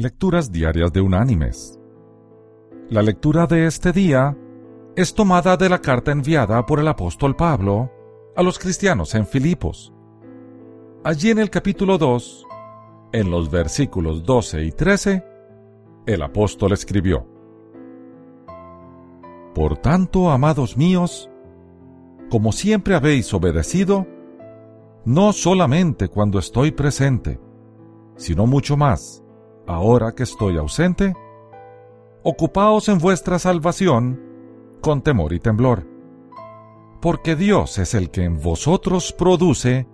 Lecturas Diarias de Unánimes. La lectura de este día es tomada de la carta enviada por el apóstol Pablo a los cristianos en Filipos. Allí en el capítulo 2, en los versículos 12 y 13, el apóstol escribió, Por tanto, amados míos, como siempre habéis obedecido, no solamente cuando estoy presente, sino mucho más, ahora que estoy ausente, ocupaos en vuestra salvación con temor y temblor, porque Dios es el que en vosotros produce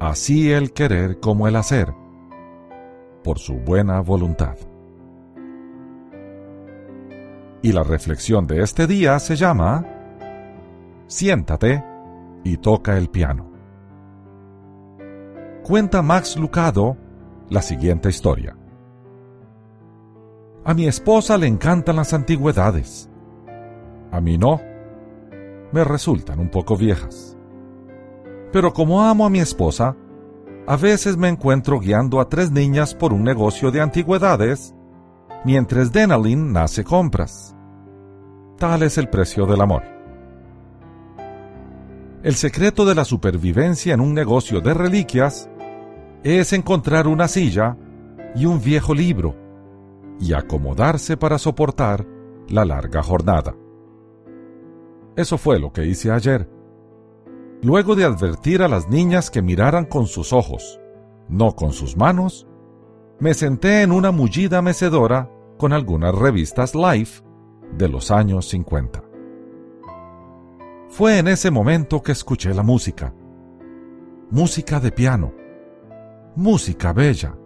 así el querer como el hacer, por su buena voluntad. Y la reflexión de este día se llama Siéntate y toca el piano. Cuenta Max Lucado la siguiente historia. A mi esposa le encantan las antigüedades. A mí no. Me resultan un poco viejas. Pero como amo a mi esposa, a veces me encuentro guiando a tres niñas por un negocio de antigüedades, mientras Denalyn nace compras. Tal es el precio del amor. El secreto de la supervivencia en un negocio de reliquias es encontrar una silla y un viejo libro y acomodarse para soportar la larga jornada. Eso fue lo que hice ayer. Luego de advertir a las niñas que miraran con sus ojos, no con sus manos, me senté en una mullida mecedora con algunas revistas Life de los años 50. Fue en ese momento que escuché la música. Música de piano. Música bella.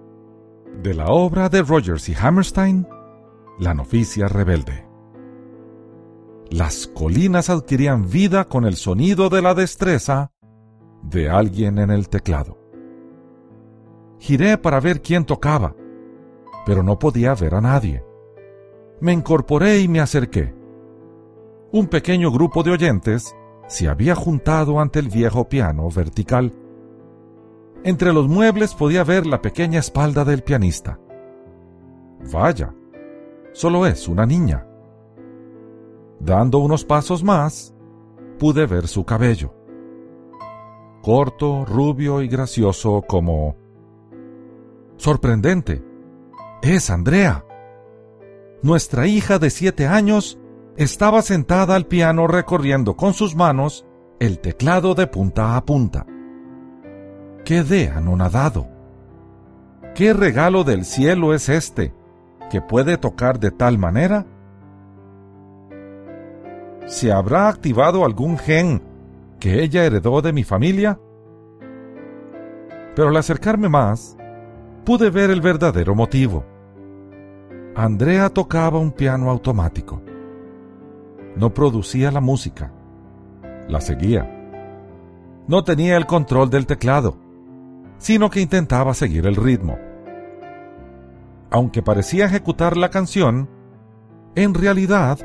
De la obra de Rogers y Hammerstein, La novicia rebelde. Las colinas adquirían vida con el sonido de la destreza de alguien en el teclado. Giré para ver quién tocaba, pero no podía ver a nadie. Me incorporé y me acerqué. Un pequeño grupo de oyentes se había juntado ante el viejo piano vertical. Entre los muebles podía ver la pequeña espalda del pianista. Vaya, solo es una niña. Dando unos pasos más, pude ver su cabello. Corto, rubio y gracioso como... Sorprendente. Es Andrea. Nuestra hija de siete años estaba sentada al piano recorriendo con sus manos el teclado de punta a punta. Quedé anonadado. ¿Qué regalo del cielo es este que puede tocar de tal manera? ¿Se habrá activado algún gen que ella heredó de mi familia? Pero al acercarme más, pude ver el verdadero motivo. Andrea tocaba un piano automático no producía la música, la seguía. No tenía el control del teclado, sino que intentaba seguir el ritmo. Aunque parecía ejecutar la canción, en realidad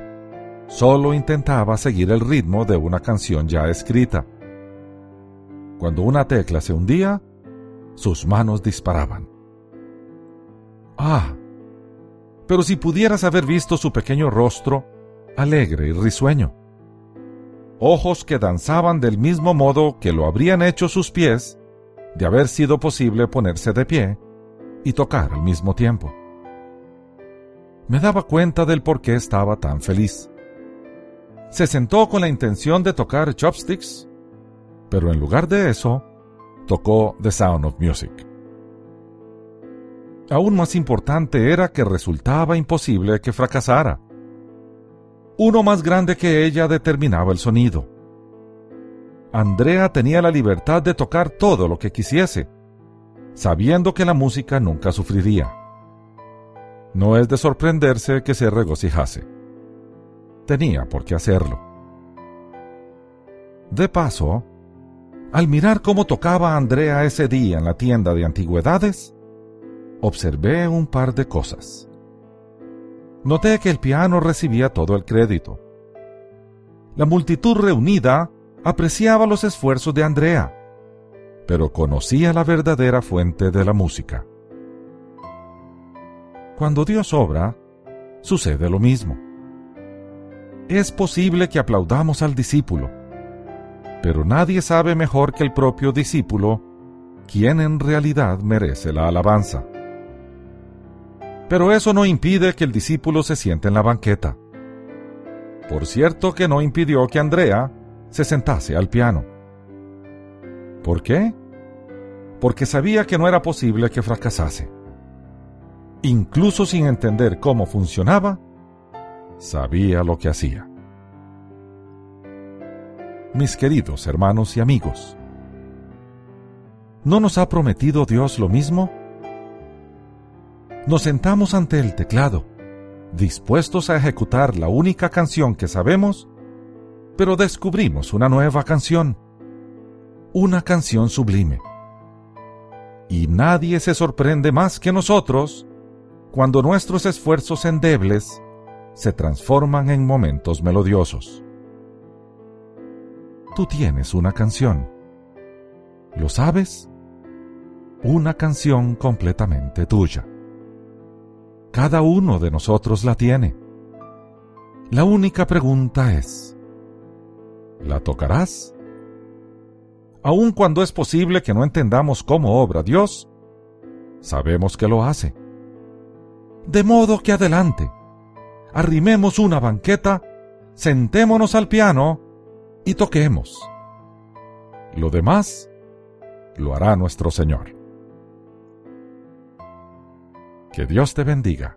solo intentaba seguir el ritmo de una canción ya escrita. Cuando una tecla se hundía, sus manos disparaban. Ah, pero si pudieras haber visto su pequeño rostro alegre y risueño. Ojos que danzaban del mismo modo que lo habrían hecho sus pies, de haber sido posible ponerse de pie y tocar al mismo tiempo. Me daba cuenta del por qué estaba tan feliz. Se sentó con la intención de tocar chopsticks, pero en lugar de eso, tocó The Sound of Music. Aún más importante era que resultaba imposible que fracasara uno más grande que ella determinaba el sonido. Andrea tenía la libertad de tocar todo lo que quisiese, sabiendo que la música nunca sufriría. No es de sorprenderse que se regocijase. Tenía por qué hacerlo. De paso, al mirar cómo tocaba Andrea ese día en la tienda de antigüedades, observé un par de cosas. Noté que el piano recibía todo el crédito. La multitud reunida apreciaba los esfuerzos de Andrea, pero conocía la verdadera fuente de la música. Cuando Dios obra, sucede lo mismo. Es posible que aplaudamos al discípulo, pero nadie sabe mejor que el propio discípulo quién en realidad merece la alabanza. Pero eso no impide que el discípulo se siente en la banqueta. Por cierto que no impidió que Andrea se sentase al piano. ¿Por qué? Porque sabía que no era posible que fracasase. Incluso sin entender cómo funcionaba, sabía lo que hacía. Mis queridos hermanos y amigos, ¿no nos ha prometido Dios lo mismo? Nos sentamos ante el teclado, dispuestos a ejecutar la única canción que sabemos, pero descubrimos una nueva canción, una canción sublime. Y nadie se sorprende más que nosotros cuando nuestros esfuerzos endebles se transforman en momentos melodiosos. Tú tienes una canción. ¿Lo sabes? Una canción completamente tuya. Cada uno de nosotros la tiene. La única pregunta es, ¿la tocarás? Aun cuando es posible que no entendamos cómo obra Dios, sabemos que lo hace. De modo que adelante, arrimemos una banqueta, sentémonos al piano y toquemos. Lo demás lo hará nuestro Señor. Que Dios te bendiga.